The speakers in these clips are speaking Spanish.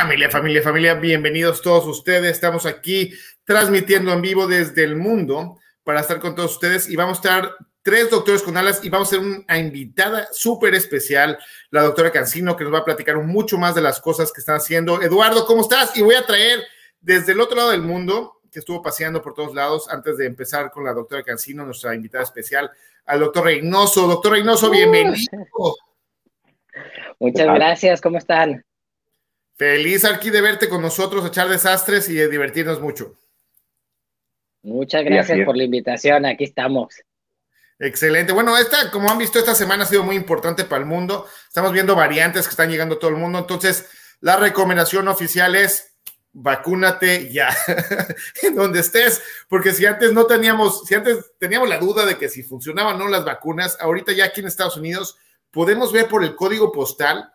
Familia, familia, familia, bienvenidos todos ustedes. Estamos aquí transmitiendo en vivo desde el mundo para estar con todos ustedes y vamos a estar tres doctores con alas y vamos a ser una invitada súper especial, la doctora Cancino, que nos va a platicar mucho más de las cosas que están haciendo. Eduardo, ¿cómo estás? Y voy a traer desde el otro lado del mundo, que estuvo paseando por todos lados, antes de empezar con la doctora Cancino, nuestra invitada especial, al doctor Reynoso. Doctor Reynoso, bienvenido. Muchas gracias, ¿cómo están? Feliz aquí de verte con nosotros, echar desastres y de divertirnos mucho. Muchas gracias por la invitación, aquí estamos. Excelente. Bueno, esta, como han visto, esta semana ha sido muy importante para el mundo. Estamos viendo variantes que están llegando a todo el mundo. Entonces, la recomendación oficial es vacúnate ya, en donde estés, porque si antes no teníamos, si antes teníamos la duda de que si funcionaban o no las vacunas, ahorita ya aquí en Estados Unidos podemos ver por el código postal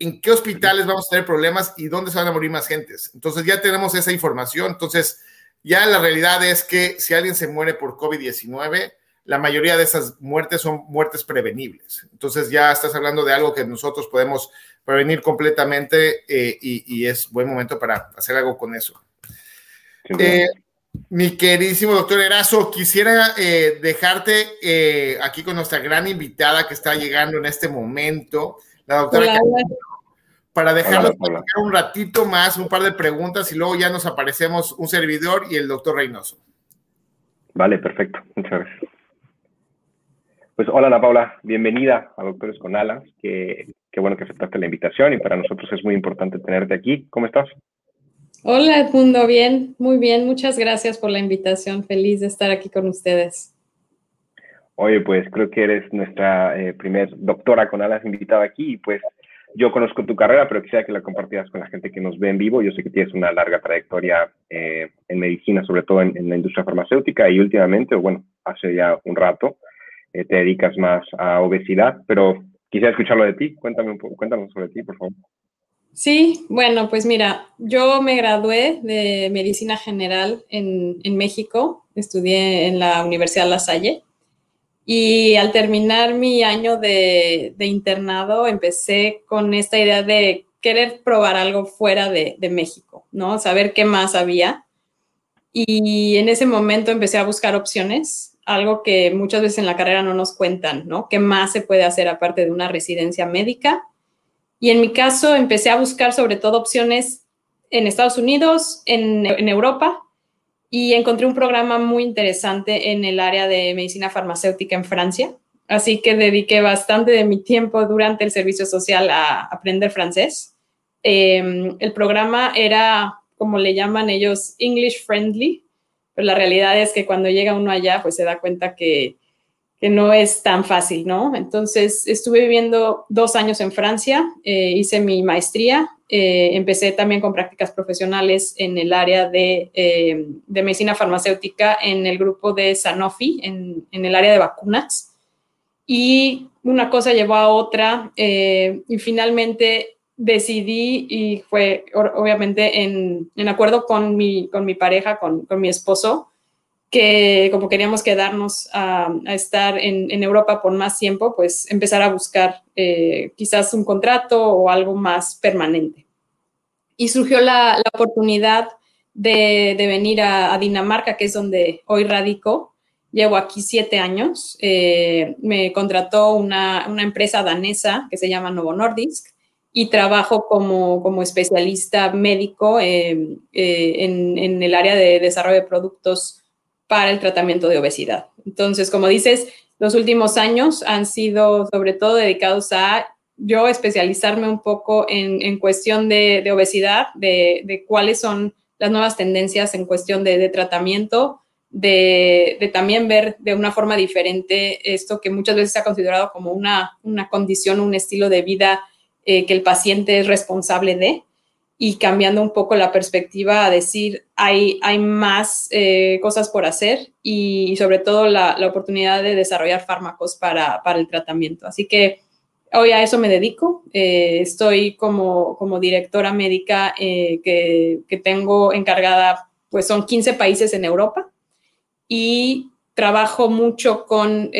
en qué hospitales vamos a tener problemas y dónde se van a morir más gentes. Entonces ya tenemos esa información. Entonces ya la realidad es que si alguien se muere por COVID-19, la mayoría de esas muertes son muertes prevenibles. Entonces ya estás hablando de algo que nosotros podemos prevenir completamente eh, y, es buen momento para hacer algo con eso. Eh, mi queridísimo doctor Erazo, quisiera eh, dejarte aquí con nuestra gran invitada que está llegando en este momento, la doctora para dejarlo un ratito más, un par de preguntas y luego ya nos aparecemos un servidor y el doctor Reynoso. Vale, perfecto. Muchas gracias. Pues hola Ana Paula, bienvenida a Doctores con Alas. Qué, qué bueno que aceptaste la invitación y para nosotros es muy importante tenerte aquí. ¿Cómo estás? Hola Edmundo, bien, muy bien. Muchas gracias por la invitación. Feliz de estar aquí con ustedes. Oye, pues creo que eres nuestra eh, primer doctora con alas invitada aquí y pues yo conozco tu carrera, pero quisiera que la compartieras con la gente que nos ve en vivo. Yo sé que tienes una larga trayectoria eh, en medicina, sobre todo en, la industria farmacéutica y últimamente, bueno, hace ya un rato, eh, te dedicas más a obesidad, pero quisiera escucharlo de ti. Cuéntame un poco, cuéntanos sobre ti, por favor. Sí, bueno, pues mira, yo me gradué de medicina general en, en México, estudié en la Universidad La Salle y al terminar mi año de, internado, empecé con esta idea de querer probar algo fuera de, México, ¿no? Saber qué más había. Y en ese momento empecé a buscar opciones, algo que muchas veces en la carrera no nos cuentan, ¿no? ¿Qué más se puede hacer aparte de una residencia médica? Y en mi caso empecé a buscar sobre todo opciones en Estados Unidos, en, Europa y encontré un programa muy interesante en el área de medicina farmacéutica en Francia. Así que dediqué bastante de mi tiempo durante el servicio social a aprender francés. Em, el programa era, como le llaman ellos, English friendly, pero la realidad es que cuando llega uno allá, pues se da cuenta que, que no es tan fácil, ¿no? Entonces, estuve viviendo dos años en Francia, eh, hice mi maestría eh, empecé también con prácticas profesionales en el área de, eh, de, medicina farmacéutica en el grupo de Sanofi, en, en, el área de vacunas. Y una cosa llevó a otra y finalmente decidí, y fue obviamente en, en acuerdo con mi, con mi pareja, con, con, mi esposo, que como queríamos quedarnos a, a estar en, en, Europa por más tiempo, pues empezar a buscar eh, quizás un contrato o algo más permanente. Y surgió la, la oportunidad de, de venir a, a, Dinamarca, que es donde hoy radico. Llevo aquí siete años. Eh, me contrató una, una, empresa danesa que se llama Novo Nordisk y trabajo como, como especialista médico eh, eh, en, en, el área de desarrollo de productos para el tratamiento de obesidad. Entonces, como dices, los últimos años han sido sobre todo dedicados a yo especializarme un poco en, cuestión de, obesidad, de, de, cuáles son las nuevas tendencias en cuestión de, de tratamiento, de, también ver de una forma diferente esto que muchas veces se ha considerado como una, una condición, un estilo de vida eh, que el paciente es responsable de y cambiando un poco la perspectiva a decir hay, hay más eh, cosas por hacer y, sobre todo la, la, oportunidad de desarrollar fármacos para, para, el tratamiento. Así que hoy a eso me dedico. Eh, estoy como, como directora médica eh, que, que, tengo encargada, pues son 15 países en Europa y trabajo mucho con,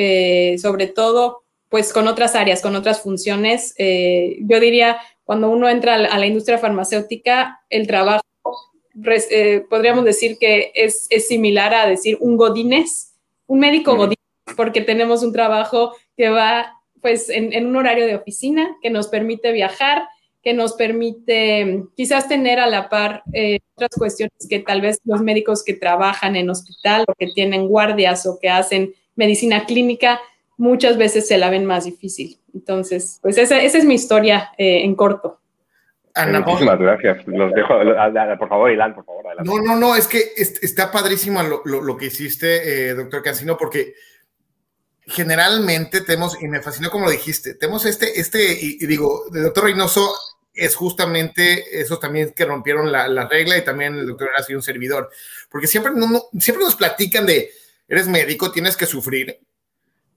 sobre todo, pues con otras áreas, con otras funciones. yo diría cuando uno entra a la industria farmacéutica, el trabajo, eh, podríamos decir que es, similar a decir un godines, un médico godines, porque tenemos un trabajo que va pues en, un horario de oficina, que nos permite viajar, que nos permite quizás tener a la par eh, otras cuestiones que tal vez los médicos que trabajan en hospital o que tienen guardias o que hacen medicina clínica muchas veces se la ven más difícil. Entonces, pues esa, esa es mi historia eh, en corto. Ana, Muchísimas gracias. Los dejo, por favor, Ilan, por favor. Adelante. No, no, no, es que está padrísimo lo, lo, que hiciste, eh, doctor Cancino, porque generalmente tenemos, y me fascinó como lo dijiste, tenemos este, este, y, digo, el doctor Reynoso es justamente esos también que rompieron la, la regla y también el doctor era sido un servidor, porque siempre, no, siempre nos platican de, eres médico, tienes que sufrir,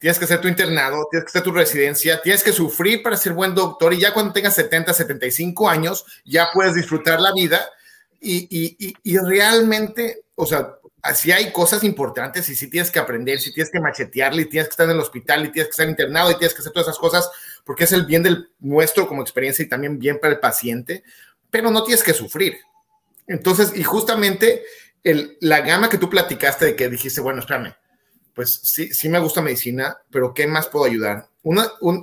tienes que hacer tu internado, tienes que hacer tu residencia, tienes que sufrir para ser buen doctor y ya cuando tengas 70, 75 años ya puedes disfrutar la vida y, y, y, realmente, o sea, si hay cosas importantes y si tienes que aprender, si tienes que machetearle y tienes que estar en el hospital y tienes que estar internado y tienes que hacer todas esas cosas porque es el bien del nuestro como experiencia y también bien para el paciente, pero no tienes que sufrir. Entonces, y justamente el, la gama que tú platicaste de que dijiste, bueno, espérame, pues sí, sí me gusta medicina, pero ¿qué más puedo ayudar?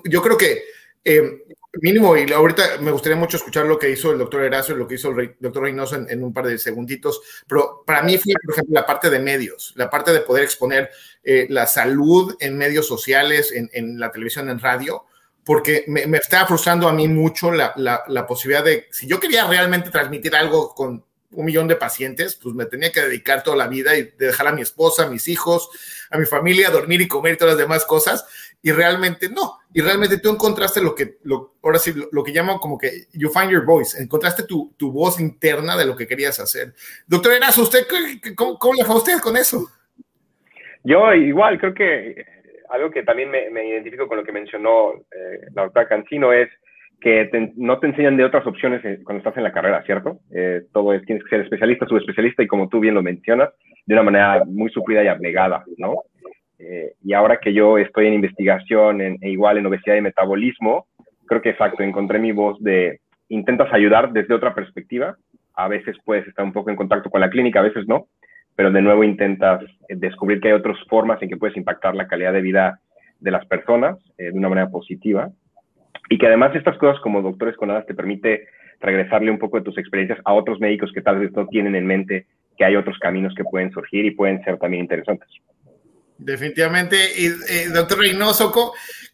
Yo creo que eh, mínimo, y ahorita me gustaría mucho escuchar lo que hizo el doctor Erazo y lo que hizo el doctor Reynoso en, un par de segunditos, pero para mí fue, por ejemplo, la parte de medios, la parte de poder exponer eh, la salud en medios sociales, en, la televisión, en radio, porque me, estaba frustrando a mí mucho la posibilidad de, si yo quería realmente transmitir algo con un millón de pacientes, pues me tenía que dedicar toda la vida y dejar a mi esposa, a mis hijos, a mi familia, a dormir y comer y todas las demás cosas. Y realmente no. Y realmente tú encontraste lo que, lo, ahora sí, lo, que llaman como que you find your voice. Encontraste tu, tu voz interna de lo que querías hacer. Doctor Erazo, ¿usted cómo, cómo le fue a usted con eso? Yo igual, creo que algo que también me, me identifico con lo que mencionó eh, la doctora Cancino es que no te enseñan de otras opciones eh, cuando estás en la carrera, ¿cierto? Eh, todo es, tienes que ser especialista, subespecialista y como tú bien lo mencionas, de una manera muy suplida y abnegada, ¿no? Eh, y ahora que yo estoy en investigación e igual en obesidad y metabolismo, creo que exacto, encontré mi voz de intentas ayudar desde otra perspectiva, a veces puedes estar un poco en contacto con la clínica, a veces no, pero de nuevo intentas descubrir que hay otras formas en que puedes impactar la calidad de vida de las personas de una manera positiva y que además estas cosas como doctores con alas te permite regresarle un poco de tus experiencias a otros médicos que tal vez no tienen en mente que hay otros caminos que pueden surgir y pueden ser también interesantes. Definitivamente. Y, eh, doctor Reynoso,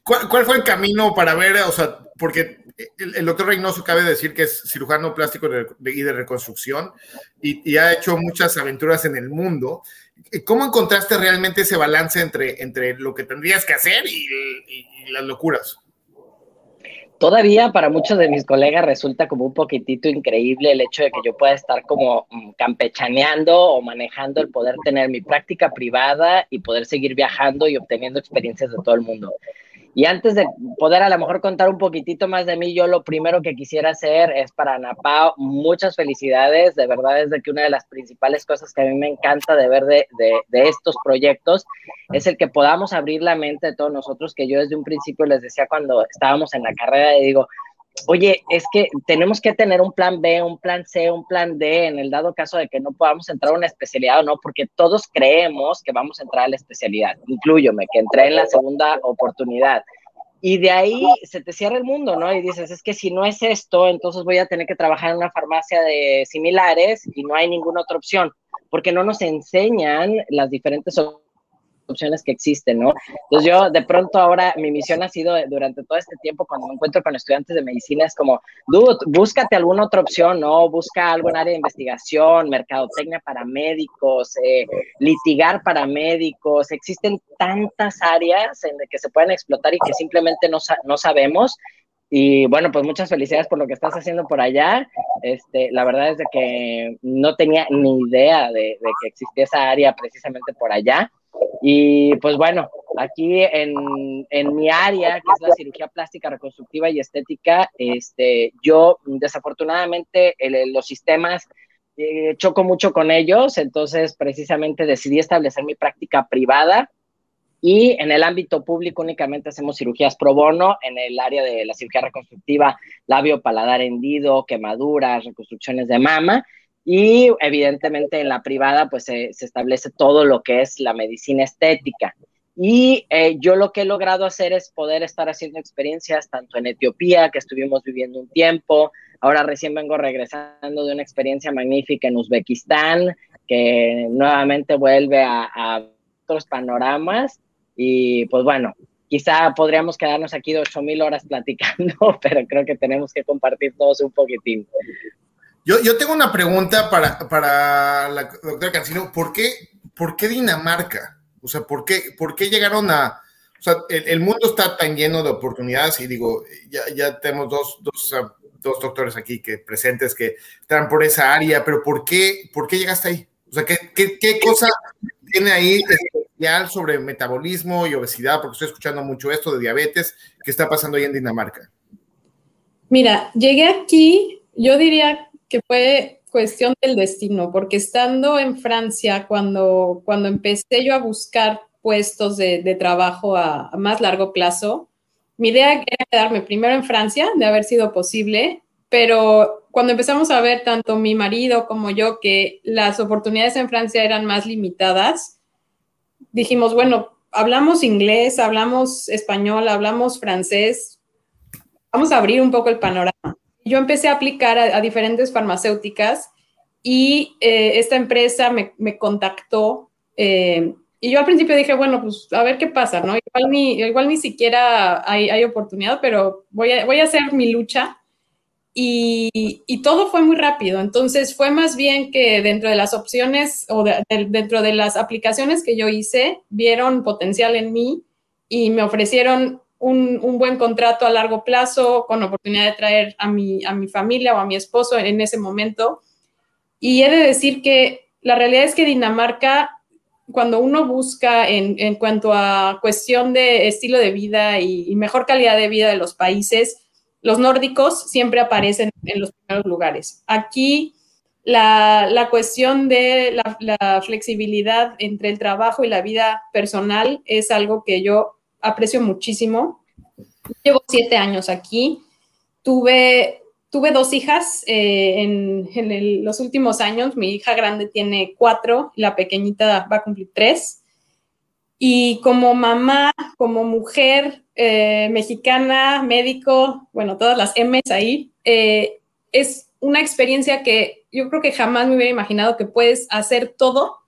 ¿cuál, fue el camino para ver, o sea, porque el, doctor Reynoso cabe decir que es cirujano plástico y de reconstrucción y, ha hecho muchas aventuras en el mundo. ¿Cómo encontraste realmente ese balance entre, entre lo que tendrías que hacer y las locuras? Todavía para muchos de mis colegas resulta como un poquitito increíble el hecho de que yo pueda estar como mm, campechaneando o manejando el poder tener mi práctica privada y poder seguir viajando y obteniendo experiencias de todo el mundo. Y antes de poder a lo mejor contar un poquitito más de mí, yo lo primero que quisiera hacer es para Napao, muchas felicidades, de verdad es de que una de las principales cosas que a mí me encanta de ver de, de, estos proyectos es el que podamos abrir la mente de todos nosotros, que yo desde un principio les decía cuando estábamos en la carrera, y digo, oye, es que tenemos que tener un plan B, un plan C, un plan D en el dado caso de que no podamos entrar a una especialidad o no, porque todos creemos que vamos a entrar a la especialidad, incluyome, que entré en la segunda oportunidad. Y de ahí se te cierra el mundo, ¿no? Y dices, es que si no es esto, entonces voy a tener que trabajar en una farmacia de similares y no hay ninguna otra opción, porque no nos enseñan las diferentes opciones opciones que existen, ¿no? Entonces yo de pronto ahora mi misión ha sido durante todo este tiempo cuando me encuentro con estudiantes de medicina es como, dude, búscate alguna otra opción, ¿no? Busca algo en área de investigación, mercadotecnia para médicos, eh, litigar para médicos, existen tantas áreas en las que se pueden explotar y que simplemente no, no sabemos y bueno, pues muchas felicidades por lo que estás haciendo por allá. Este, la verdad es de que no tenía ni idea de, de, que existía esa área precisamente por allá. Y pues bueno, aquí en, en, mi área, que es la cirugía plástica, reconstructiva y estética, este, yo desafortunadamente los sistemas eh, choco mucho con ellos, entonces precisamente decidí establecer mi práctica privada Y en el ámbito público únicamente hacemos cirugías pro bono, en el área de la cirugía reconstructiva, labio paladar hendido, quemaduras, reconstrucciones de mama. Y evidentemente en la privada pues se, establece todo lo que es la medicina estética. Y eh, yo lo que he logrado hacer es poder estar haciendo experiencias tanto en Etiopía, que estuvimos viviendo un tiempo, ahora recién vengo regresando de una experiencia magnífica en Uzbekistán, que nuevamente vuelve a, a otros panoramas y pues bueno, quizá podríamos quedarnos aquí de 8000 horas platicando, pero creo que tenemos que compartir todos un poquitín. Yo, yo tengo una pregunta para, para la doctora Cancino. ¿Por qué, ¿Por qué Dinamarca? O sea, ¿por qué, por qué llegaron a... O sea, el, mundo está tan lleno de oportunidades y digo, ya, ya tenemos dos, dos, dos, doctores aquí que presentes que están por esa área, pero ¿por qué, por qué llegaste ahí? O sea, ¿qué, qué, qué cosa tiene ahí sobre metabolismo y obesidad, porque estoy escuchando mucho esto de diabetes, ¿qué está pasando ahí en Dinamarca? Mira, llegué aquí, yo diría que fue cuestión del destino, porque estando en Francia, cuando, cuando empecé yo a buscar puestos de, trabajo a, a, más largo plazo, mi idea era quedarme primero en Francia, de haber sido posible, pero cuando empezamos a ver tanto mi marido como yo que las oportunidades en Francia eran más limitadas, dijimos, bueno, hablamos inglés, hablamos español, hablamos francés, vamos a abrir un poco el panorama. Yo empecé a aplicar a, diferentes farmacéuticas y eh, esta empresa me, contactó eh, y yo al principio dije, bueno, pues a ver qué pasa, ¿no? Igual ni, igual ni siquiera hay, hay oportunidad, pero voy a, voy a hacer mi lucha y, todo fue muy rápido. Entonces fue más bien que dentro de las opciones o dentro de las aplicaciones que yo hice, vieron potencial en mí y me ofrecieron un, buen contrato a largo plazo con oportunidad de traer a mi, a mi familia o a mi esposo en, ese momento. Y he de decir que la realidad es que Dinamarca, cuando uno busca en, cuanto a cuestión de estilo de vida y mejor calidad de vida de los países, los nórdicos siempre aparecen en los primeros lugares. Aquí la, cuestión de la, flexibilidad entre el trabajo y la vida personal es algo que yo aprecio muchísimo. Llevo siete años aquí. Tuve, tuve dos hijas eh, en, los últimos años. Mi hija grande tiene cuatro, la pequeñita va a cumplir tres. Y como mamá, como mujer eh, mexicana, médico, bueno, todas las M's ahí, eh, es una experiencia que yo creo que jamás me hubiera imaginado que puedes hacer todo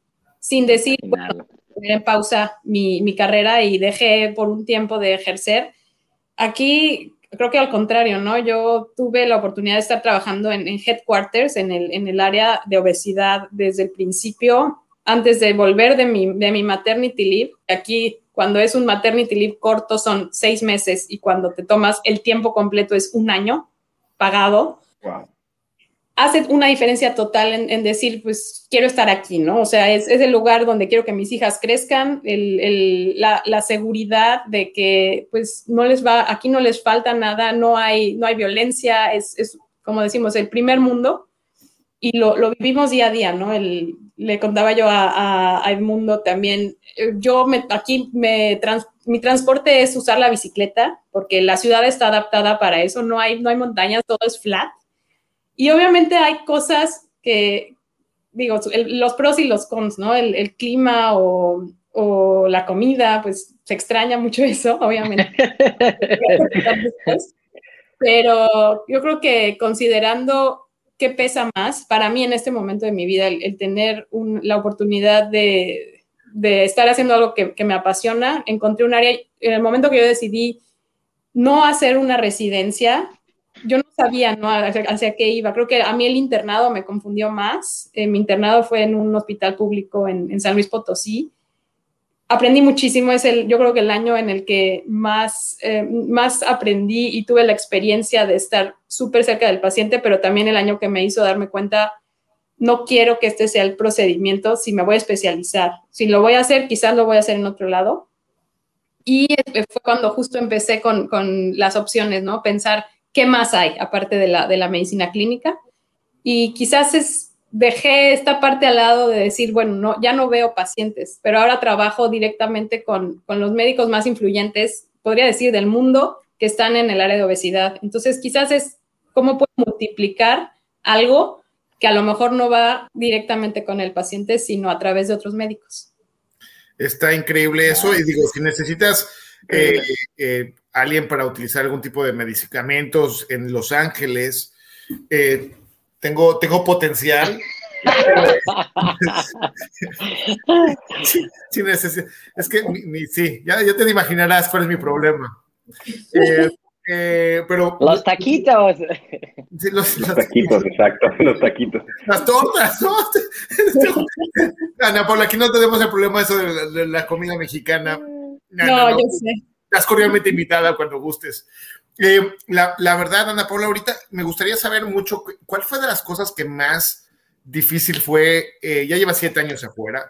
sin decir, bueno, poner en pausa mi, mi, carrera y dejé por un tiempo de ejercer. Aquí creo que al contrario, ¿no? Yo tuve la oportunidad de estar trabajando en, en headquarters, en el, en el área de obesidad desde el principio antes de volver de mi, de mi maternity leave. Aquí, cuando es un maternity leave corto, son seis meses y cuando te tomas el tiempo completo es un año pagado. Hace una diferencia total en, decir, pues quiero estar aquí, ¿no? O sea, es, es el lugar donde quiero que mis hijas crezcan, el, el, la, la, seguridad de que, pues, no les va, aquí no les falta nada, no hay, no hay violencia, es, es como decimos, el primer mundo y lo, lo, vivimos día a día, ¿no? El, le contaba yo a, a, Edmundo también, eh, yo me, aquí me mi transporte es usar la bicicleta, porque la ciudad está adaptada para eso, no hay, no hay montañas, todo es flat. Y obviamente hay cosas que, digo, los pros y los cons, ¿no? El, el clima o, o, la comida, pues se extraña mucho eso, obviamente. Pero yo creo que considerando qué pesa más para mí en este momento de mi vida, el, tener la oportunidad de, estar haciendo algo que, me apasiona. Encontré un área, en el momento que yo decidí no hacer una residencia, yo no sabía ¿no? Hacia, qué iba. Creo que a mí el internado me confundió más. Eh, mi internado fue en un hospital público en, en San Luis Potosí aprendí muchísimo, es el, yo creo que el año en el que más, eh, más aprendí y tuve la experiencia de estar súper cerca del paciente, pero también el año que me hizo darme cuenta, no quiero que este sea el procedimiento si me voy a especializar. Si lo voy a hacer, quizás lo voy a hacer en otro lado. Y fue cuando justo empecé con, con las opciones, ¿no? Pensar qué más hay aparte de la, de la medicina clínica. Y quizás es dejé esta parte al lado de decir, bueno, no, ya no veo pacientes, pero ahora trabajo directamente con, con los médicos más influyentes, podría decir, del mundo que están en el área de obesidad. Entonces, quizás es cómo puedo multiplicar algo que a lo mejor no va directamente con el paciente, sino a través de otros médicos. Está increíble eso y digo, si necesitas eh, eh, alguien para utilizar algún tipo de medicamentos en Los Ángeles, eh, tengo, tengo potencial. es que sí, ya, ya, te imaginarás cuál es mi problema. Eh, eh, pero, los taquitos. los, taquitos, exacto, los taquitos. Las tortas, ¿no? Ana Paula, aquí no tenemos el problema eso de la, comida mexicana. No, yo sé. Estás cordialmente invitada cuando gustes. Eh, la, la, verdad, Ana Paula, ahorita me gustaría saber mucho cuál fue de las cosas que más difícil fue, eh, ya lleva siete años afuera.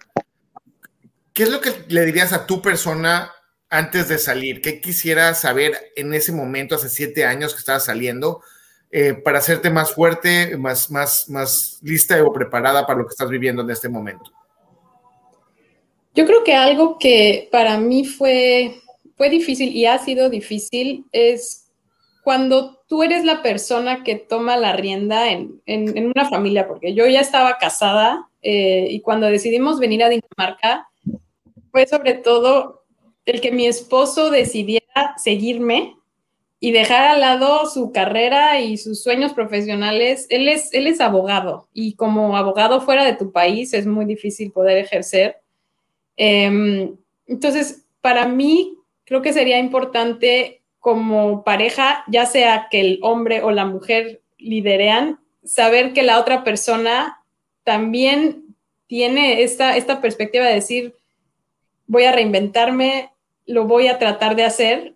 ¿Qué es lo que le dirías a tu persona antes de salir? ¿Qué quisieras saber en ese momento, hace siete años que estabas saliendo, eh, para hacerte más fuerte, más, más, más lista o preparada para lo que estás viviendo en este momento? Yo creo que algo que para mí fue, fue difícil y ha sido difícil es cuando tú eres la persona que toma la rienda en, una familia, porque yo ya estaba casada eh, y cuando decidimos venir a Dinamarca, fue sobre todo el que mi esposo decidiera seguirme y dejar al lado su carrera y sus sueños profesionales. Él es, él es abogado y como abogado fuera de tu país es muy difícil poder ejercer. Em, entonces, para mí, creo que sería importante como pareja, ya sea que el hombre o la mujer liderean, saber que la otra persona también tiene esta, esta perspectiva de decir, voy a reinventarme, lo voy a tratar de hacer,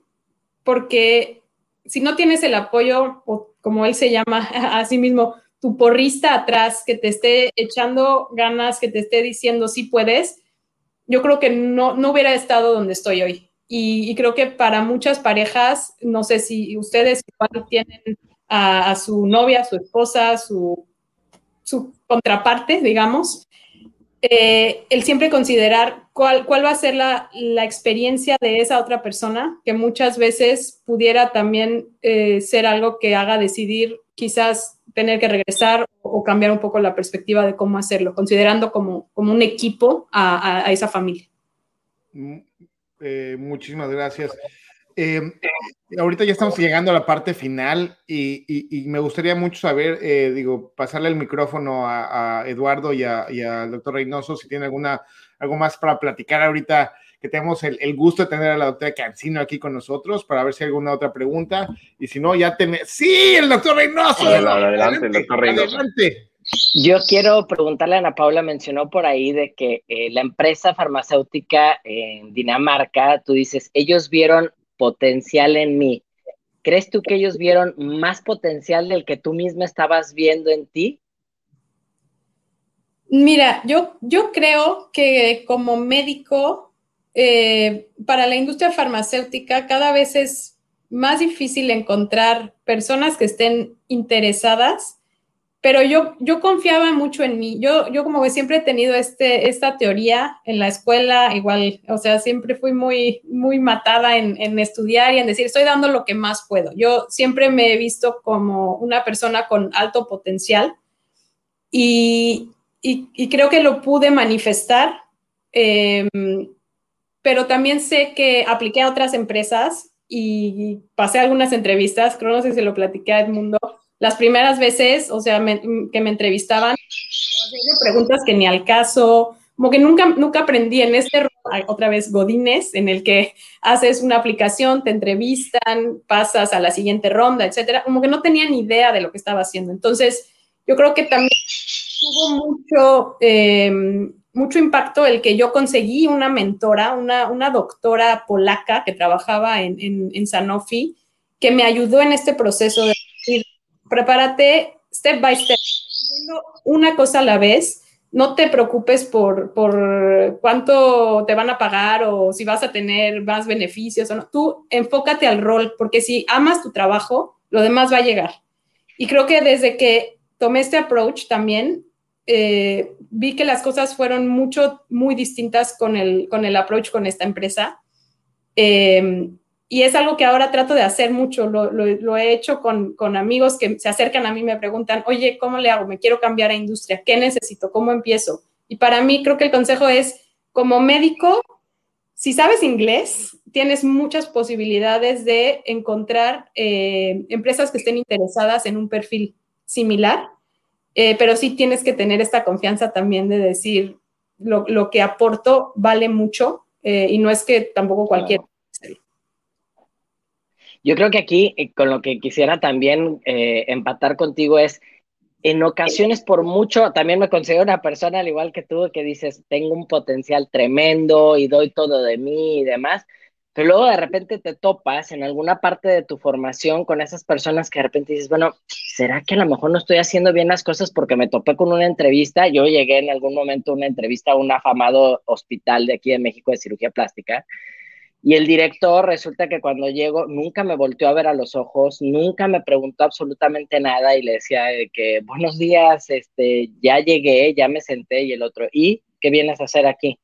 porque si no tienes el apoyo, o como él se llama a sí mismo, tu porrista atrás, que te esté echando ganas, que te esté diciendo si puedes, yo creo que no, no hubiera estado donde estoy hoy. Y, creo que para muchas parejas, no sé si ustedes igual tienen a, su novia, su esposa, su, su contraparte, digamos, eh, el siempre considerar cuál, cuál va a ser la, la, experiencia de esa otra persona, que muchas veces pudiera también eh, ser algo que haga decidir quizás tener que regresar o, cambiar un poco la perspectiva de cómo hacerlo, considerando como, como un equipo a, a esa familia. Eh, muchísimas gracias. Eh, ahorita ya estamos llegando a la parte final y, me gustaría mucho saber, eh, digo, pasarle el micrófono a, Eduardo y, al doctor Reynoso si tiene alguna, algo más para platicar ahorita que tenemos el, gusto de tener a la doctora Cancino aquí con nosotros para ver si hay alguna otra pregunta y si no, ya tenemos... Sí, el doctor Reynoso. Adelante, el doctor Reynoso. Adelante. Yo quiero preguntarle a Ana Paula, mencionó por ahí de que eh, la empresa farmacéutica en Dinamarca, tú dices, ellos vieron potencial en mí. ¿Crees tú que ellos vieron más potencial del que tú misma estabas viendo en ti? Mira, yo, yo creo que como médico, eh, para la industria farmacéutica cada vez es más difícil encontrar personas que estén interesadas pero yo, yo confiaba mucho en mí. Yo, yo como que siempre he tenido este, esta teoría en la escuela, igual, o sea, siempre fui muy, muy matada en, en, estudiar y en decir, estoy dando lo que más puedo. Yo siempre me he visto como una persona con alto potencial y, y, creo que lo pude manifestar, em, pero también sé que apliqué a otras empresas y pasé algunas entrevistas, creo no sé si lo platiqué a Edmundo, las primeras veces, o sea, que me entrevistaban, preguntas que ni al caso, como que nunca, nunca aprendí en este otra vez Godines, en el que haces una aplicación, te entrevistan, pasas a la siguiente ronda, etcétera, como que no tenía ni idea de lo que estaba haciendo. Entonces, yo creo que también tuvo mucho, em, mucho impacto el que yo conseguí una mentora, una, una doctora polaca que trabajaba en, en, en Sanofi, que me ayudó en este proceso de prepárate step by step, una cosa a la vez. No te preocupes por, por cuánto te van a pagar o si vas a tener más beneficios o no. Tú enfócate al rol, porque si amas tu trabajo, lo demás va a llegar. Y creo que desde que tomé este approach también, eh, vi que las cosas fueron mucho, muy distintas con el, con el approach con esta empresa. Em, y es algo que ahora trato de hacer mucho. Lo, he hecho con, amigos que se acercan a mí y me preguntan, oye, ¿cómo le hago? Me quiero cambiar a industria. ¿Qué necesito? ¿Cómo empiezo? Y para mí creo que el consejo es, como médico, si sabes inglés, tienes muchas posibilidades de encontrar eh, empresas que estén interesadas en un perfil similar, eh, pero sí tienes que tener esta confianza también de decir lo, lo que aporto vale mucho eh, y no es que tampoco cualquier... Yo creo que aquí con lo que quisiera también empatar contigo es en ocasiones por mucho, también me considero una persona al igual que tú que dices, tengo un potencial tremendo y doy todo de mí y demás, pero luego de repente te topas en alguna parte de tu formación con esas personas que de repente dices, bueno, ¿será que a lo mejor no estoy haciendo bien las cosas porque me topé con una entrevista? Yo llegué en algún momento a una entrevista a un afamado hospital de aquí de México de cirugía plástica y el director resulta que cuando llego nunca me volteó a ver a los ojos, nunca me preguntó absolutamente nada y le decía que buenos días, este, ya llegué, ya me senté y el otro, ¿y qué vienes a hacer aquí?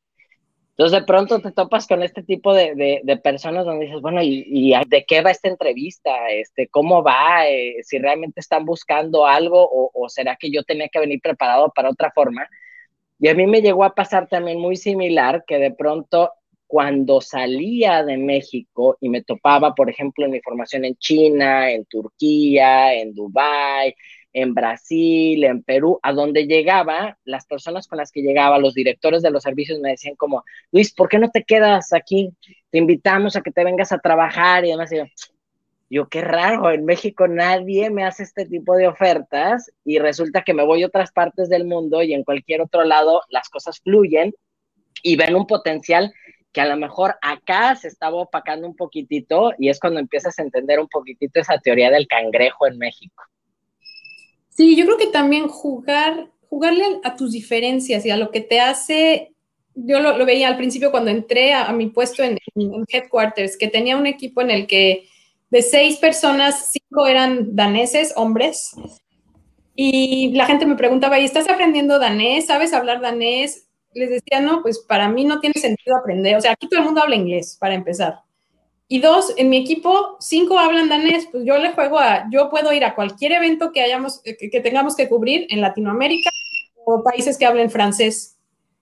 Entonces de pronto te topas con este tipo de, de, personas donde dices, bueno, ¿y, de qué va esta entrevista? Este, ¿Cómo va? Eh, si realmente están buscando algo o, o será que yo tenía que venir preparado para otra forma. Y a mí me llegó a pasar también muy similar que de pronto cuando salía de México y me topaba, por ejemplo, en mi formación en China, en Turquía, en Dubái, en Brasil, en Perú, a donde llegaba, las personas con las que llegaba, los directores de los servicios me decían como, Luis, ¿por qué no te quedas aquí? Te invitamos a que te vengas a trabajar y demás. Y yo, yo, qué raro, en México nadie me hace este tipo de ofertas y resulta que me voy a otras partes del mundo y en cualquier otro lado las cosas fluyen y ven un potencial que a lo mejor acá se estaba opacando un poquitito y es cuando empiezas a entender un poquitito esa teoría del cangrejo en México. Sí, yo creo que también jugar, jugarle a tus diferencias y a lo que te hace, yo lo, veía al principio cuando entré a, mi puesto en, en, Headquarters, que tenía un equipo en el que de seis personas, cinco eran daneses, hombres, y la gente me preguntaba, ¿y estás aprendiendo danés? ¿Sabes hablar danés? Les decía, no, pues para mí no tiene sentido aprender. O sea, aquí todo el mundo habla inglés, para empezar. Y dos, en mi equipo, cinco hablan danés, pues yo le juego a, yo puedo ir a cualquier evento que, hayamos, que, tengamos que cubrir en Latinoamérica o países que hablen francés.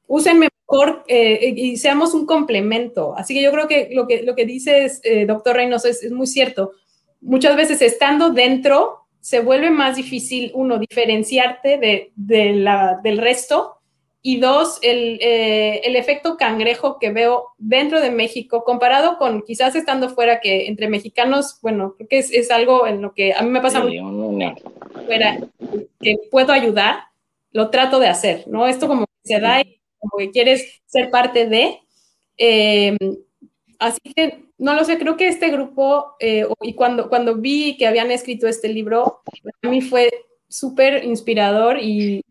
Úsenme mejor eh, y seamos un complemento. Así que yo creo que lo que, lo que dices, eh, doctor Reynoso, es, es muy cierto. Muchas veces estando dentro, se vuelve más difícil, uno, diferenciarte de, de la, del resto y dos, eh, el, efecto cangrejo que veo dentro de México, comparado con quizás estando fuera, que entre mexicanos, bueno, creo que es, algo en lo que a mí me pasa mucho fuera, que puedo ayudar, lo trato de hacer, ¿no? Esto como que se da y como que quieres ser parte de. Eh, así que, no lo sé, creo que este grupo, eh, y cuando, cuando vi que habían escrito este libro, a mí fue súper inspirador y,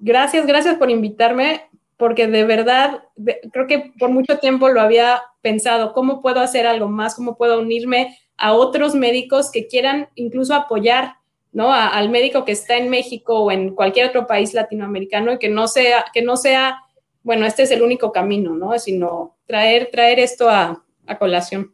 gracias, gracias por invitarme, porque de verdad creo que por mucho tiempo lo había pensado, ¿cómo puedo hacer algo más? ¿Cómo puedo unirme a otros médicos que quieran incluso apoyar ¿no? al médico que está en México o en cualquier otro país latinoamericano y que no sea, que no sea, bueno, este es el único camino, ¿no? Sino traer, traer esto a, a colación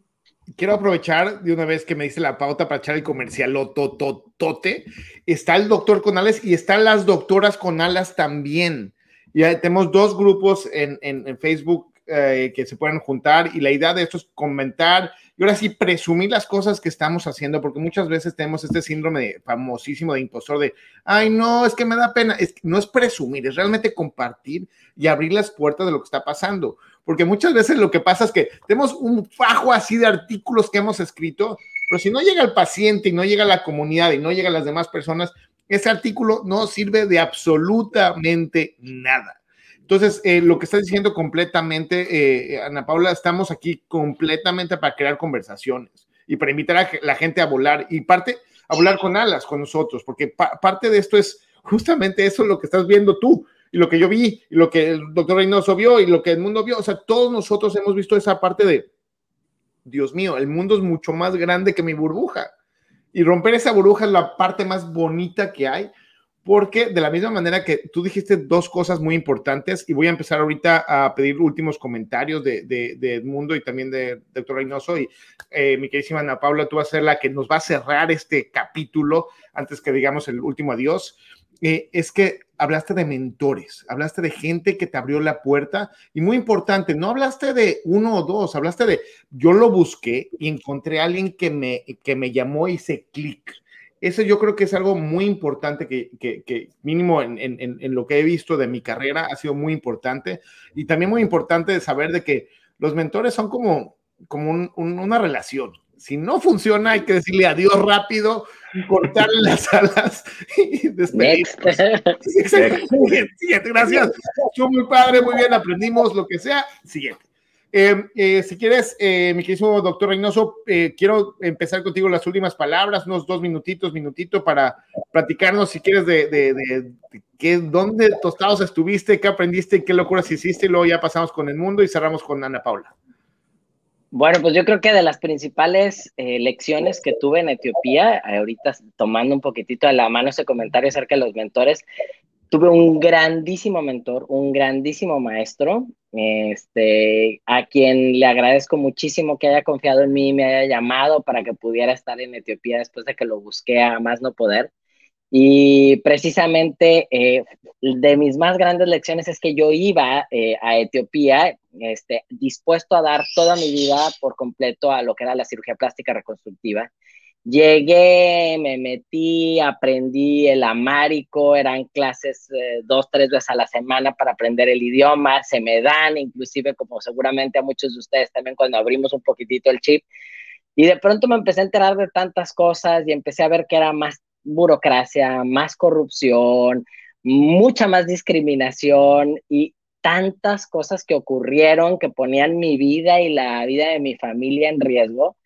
quiero aprovechar de una vez que me dice la pauta para echar el comercial tote. Está el doctor con alas y están las doctoras con alas también. Ya tenemos dos grupos en, en, Facebook eh, que se pueden juntar y la idea de esto es comentar y ahora sí presumir las cosas que estamos haciendo, porque muchas veces tenemos este síndrome famosísimo de impostor de, ay, no, es que me da pena. No es presumir, es realmente compartir y abrir las puertas de lo que está pasando porque muchas veces lo que pasa es que tenemos un fajo así de artículos que hemos escrito, pero si no llega el paciente y no llega la comunidad y no llega las demás personas, ese artículo no sirve de absolutamente nada. Entonces, eh, lo que está diciendo completamente, eh, Ana Paula, estamos aquí completamente para crear conversaciones y para invitar a la gente a volar y parte a volar con alas con nosotros, porque parte de esto es justamente eso lo que estás viendo tú y lo que yo vi, y lo que el doctor Reynoso vio, y lo que el mundo vio. O sea, todos nosotros hemos visto esa parte de, Dios mío, el mundo es mucho más grande que mi burbuja. Y romper esa burbuja es la parte más bonita que hay, porque de la misma manera que tú dijiste dos cosas muy importantes y voy a empezar ahorita a pedir últimos comentarios de, de, Edmundo y también de doctor Reynoso y eh, mi queridísima Ana Paula, tú vas a ser la que nos va a cerrar este capítulo antes que digamos el último adiós. Eh, es que hablaste de mentores, hablaste de gente que te abrió la puerta y muy importante, no hablaste de uno o dos, hablaste de yo lo busqué y encontré a alguien que me, que me llamó y hice clic eso yo creo que es algo muy importante que, mínimo en, lo que he visto de mi carrera ha sido muy importante y también muy importante saber de que los mentores son como, como una relación. Si no funciona, hay que decirle adiós rápido, cortarle las alas y despedirnos. Siguiente, gracias. Muy padre, muy bien, aprendimos lo que sea. Siguiente. Eh, eh, si quieres, eh, mi querido doctor Reynoso, quiero empezar contigo las últimas palabras, unos dos minutitos, minutito, para platicarnos, si quieres, de, qué, dónde tostados estuviste, qué aprendiste, qué locuras hiciste, y luego ya pasamos con el mundo y cerramos con Ana Paula. Bueno, pues yo creo que de las principales lecciones que tuve en Etiopía, ahorita tomando un poquitito de la mano ese comentario acerca de los mentores, tuve un grandísimo mentor, un grandísimo maestro, este, a quien le agradezco muchísimo que haya confiado en mí y me haya llamado para que pudiera estar en Etiopía después de que lo busqué a más no poder. Y precisamente eh, de mis más grandes lecciones es que yo iba eh, a Etiopía este, dispuesto a dar toda mi vida por completo a lo que era la cirugía plástica reconstructiva Llegué, me metí, aprendí el amárico, eran clases eh, dos, tres veces a la semana para aprender el idioma, se me dan, inclusive como seguramente a muchos de ustedes también cuando abrimos un poquitito el chip. Y de pronto me empecé a enterar de tantas cosas y empecé a ver que era más burocracia, más corrupción, mucha más discriminación y tantas cosas que ocurrieron que ponían mi vida y la vida de mi familia en riesgo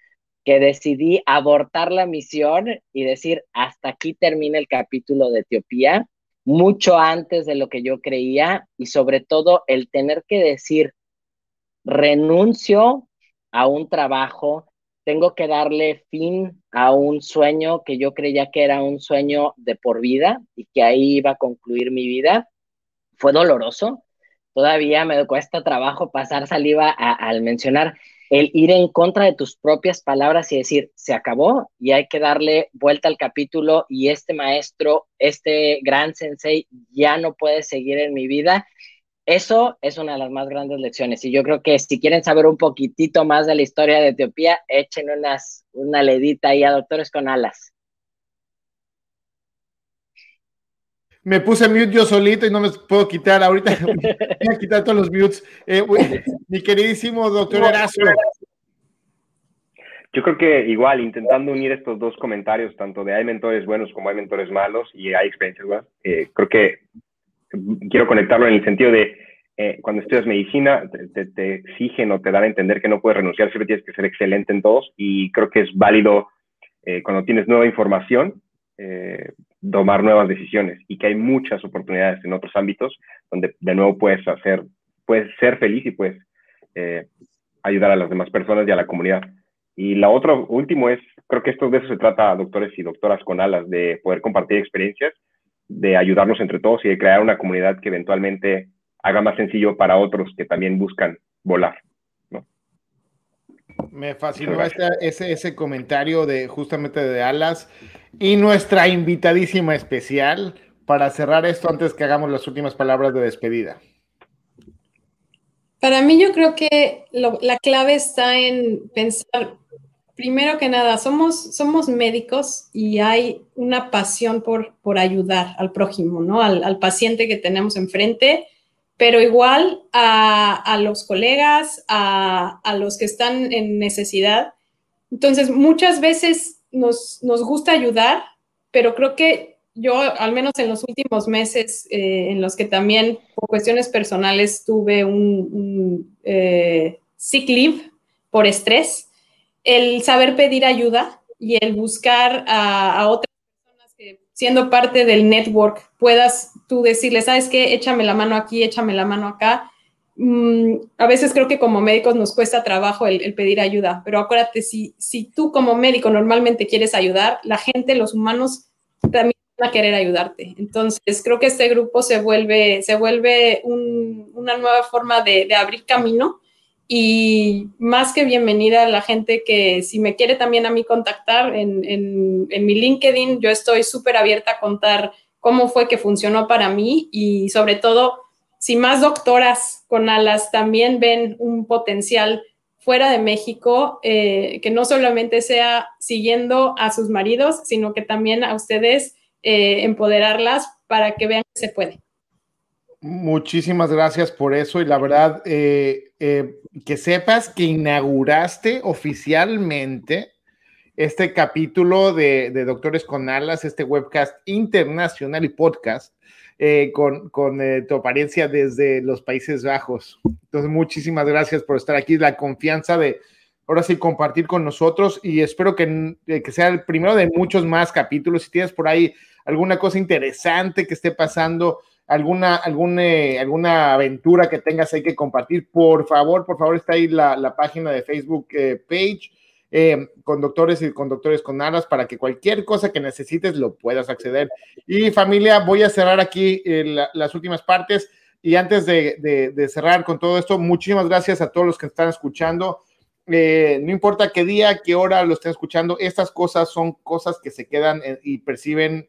que decidí abortar la misión y decir, hasta aquí termina el capítulo de Etiopía, mucho antes de lo que yo creía y sobre todo el tener que decir, renuncio a un trabajo, tengo que darle fin a un sueño que yo creía que era un sueño de por vida y que ahí iba a concluir mi vida. Fue doloroso. Todavía me cuesta trabajo pasar saliva al mencionar el ir en contra de tus propias palabras y decir, se acabó y hay que darle vuelta al capítulo y este maestro, este gran sensei ya no puede seguir en mi vida. Eso es una de las más grandes lecciones y yo creo que si quieren saber un poquitito más de la historia de Etiopía, echen unas, una ledita ahí a Doctores con Alas. Me puse mute yo solito y no me puedo quitar. Ahorita voy a quitar todos los mutes. Eh, mi queridísimo doctor Erasmo. Yo creo que igual, intentando unir estos dos comentarios, tanto de hay mentores buenos como hay mentores malos y hay experiencias buenas, eh, creo que quiero conectarlo en el sentido de eh, cuando estudias medicina, te, exigen o te dan a entender que no puedes renunciar, siempre tienes que ser excelente en todos y creo que es válido cuando tienes nueva información, tomar nuevas decisiones y que hay muchas oportunidades en otros ámbitos donde de nuevo puedes hacer, puedes ser feliz y puedes eh, ayudar a las demás personas y a la comunidad. Y la otra, último es, creo que esto de eso se trata, doctores y doctoras con alas, de poder compartir experiencias, de ayudarnos entre todos y de crear una comunidad que eventualmente haga más sencillo para otros que también buscan volar. Me fascinó ese, ese comentario de justamente de Alas y nuestra invitadísima especial para cerrar esto antes que hagamos las últimas palabras de despedida. Para mí yo creo que la clave está en pensar, primero que nada, somos, somos médicos y hay una pasión por, por ayudar al prójimo, ¿no? Al, al paciente que tenemos enfrente pero igual a, los colegas, a, los que están en necesidad. Entonces, muchas veces nos, gusta ayudar, pero creo que yo, al menos en los últimos meses, eh, en los que también por cuestiones personales tuve un, eh, sick leave por estrés, el saber pedir ayuda y el buscar a, a otras siendo parte del network, puedas tú decirle, ¿sabes qué? Échame la mano aquí, échame la mano acá. Mm, a veces creo que como médicos nos cuesta trabajo el, pedir ayuda, pero acuérdate, si, si tú como médico normalmente quieres ayudar, la gente, los humanos también a querer ayudarte. Entonces, creo que este grupo se vuelve, se vuelve una nueva forma de, abrir camino y más que bienvenida a la gente que si me quiere también a mí contactar en, en, mi LinkedIn, yo estoy súper abierta a contar cómo fue que funcionó para mí y sobre todo si más doctoras con alas también ven un potencial fuera de México, eh, que no solamente sea siguiendo a sus maridos, sino que también a ustedes eh, empoderarlas para que vean que se puede. Muchísimas gracias por eso y la verdad eh, que sepas que inauguraste oficialmente este capítulo de, de Doctores con Alas, este webcast internacional y podcast eh, con, con eh, tu apariencia desde los Países Bajos. Entonces, muchísimas gracias por estar aquí, la confianza de ahora sí compartir con nosotros y espero que, eh, que sea el primero de muchos más capítulos. Si tienes por ahí alguna cosa interesante que esté pasando, alguna, alguna, alguna aventura que tengas ahí que compartir, por favor, por favor, está ahí la, la página de Facebook page eh, conductores y conductores con alas para que cualquier cosa que necesites lo puedas acceder. Y familia, voy a cerrar aquí eh, las últimas partes. Y antes de, cerrar con todo esto, muchísimas gracias a todos los que están escuchando. Eh, no importa qué día, qué hora lo estén escuchando, estas cosas son cosas que se quedan y perciben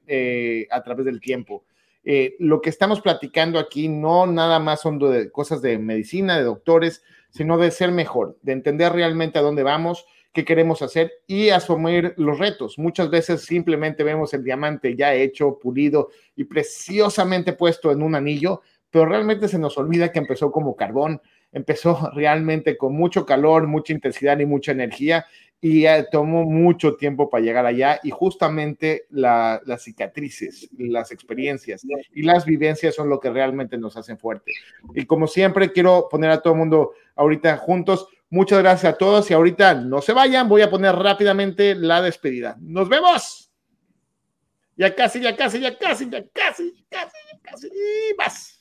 a través del tiempo. Lo que estamos platicando aquí no nada más son de cosas de medicina, de doctores, sino de ser mejor, de entender realmente a dónde vamos qué queremos hacer y asumir los retos. Muchas veces simplemente vemos el diamante ya hecho, pulido y preciosamente puesto en un anillo, pero realmente se nos olvida que empezó como carbón, empezó realmente con mucho calor, mucha intensidad y mucha energía y tomó mucho tiempo para llegar allá y justamente las cicatrices, las experiencias y las vivencias son lo que realmente nos hacen fuertes. Y como siempre, quiero poner a todo el mundo ahorita juntos. Muchas gracias a todos y ahorita no se vayan, voy a poner rápidamente la despedida. Nos vemos. Ya casi, ya casi, ya casi, ya casi, ya casi, ya casi, y más.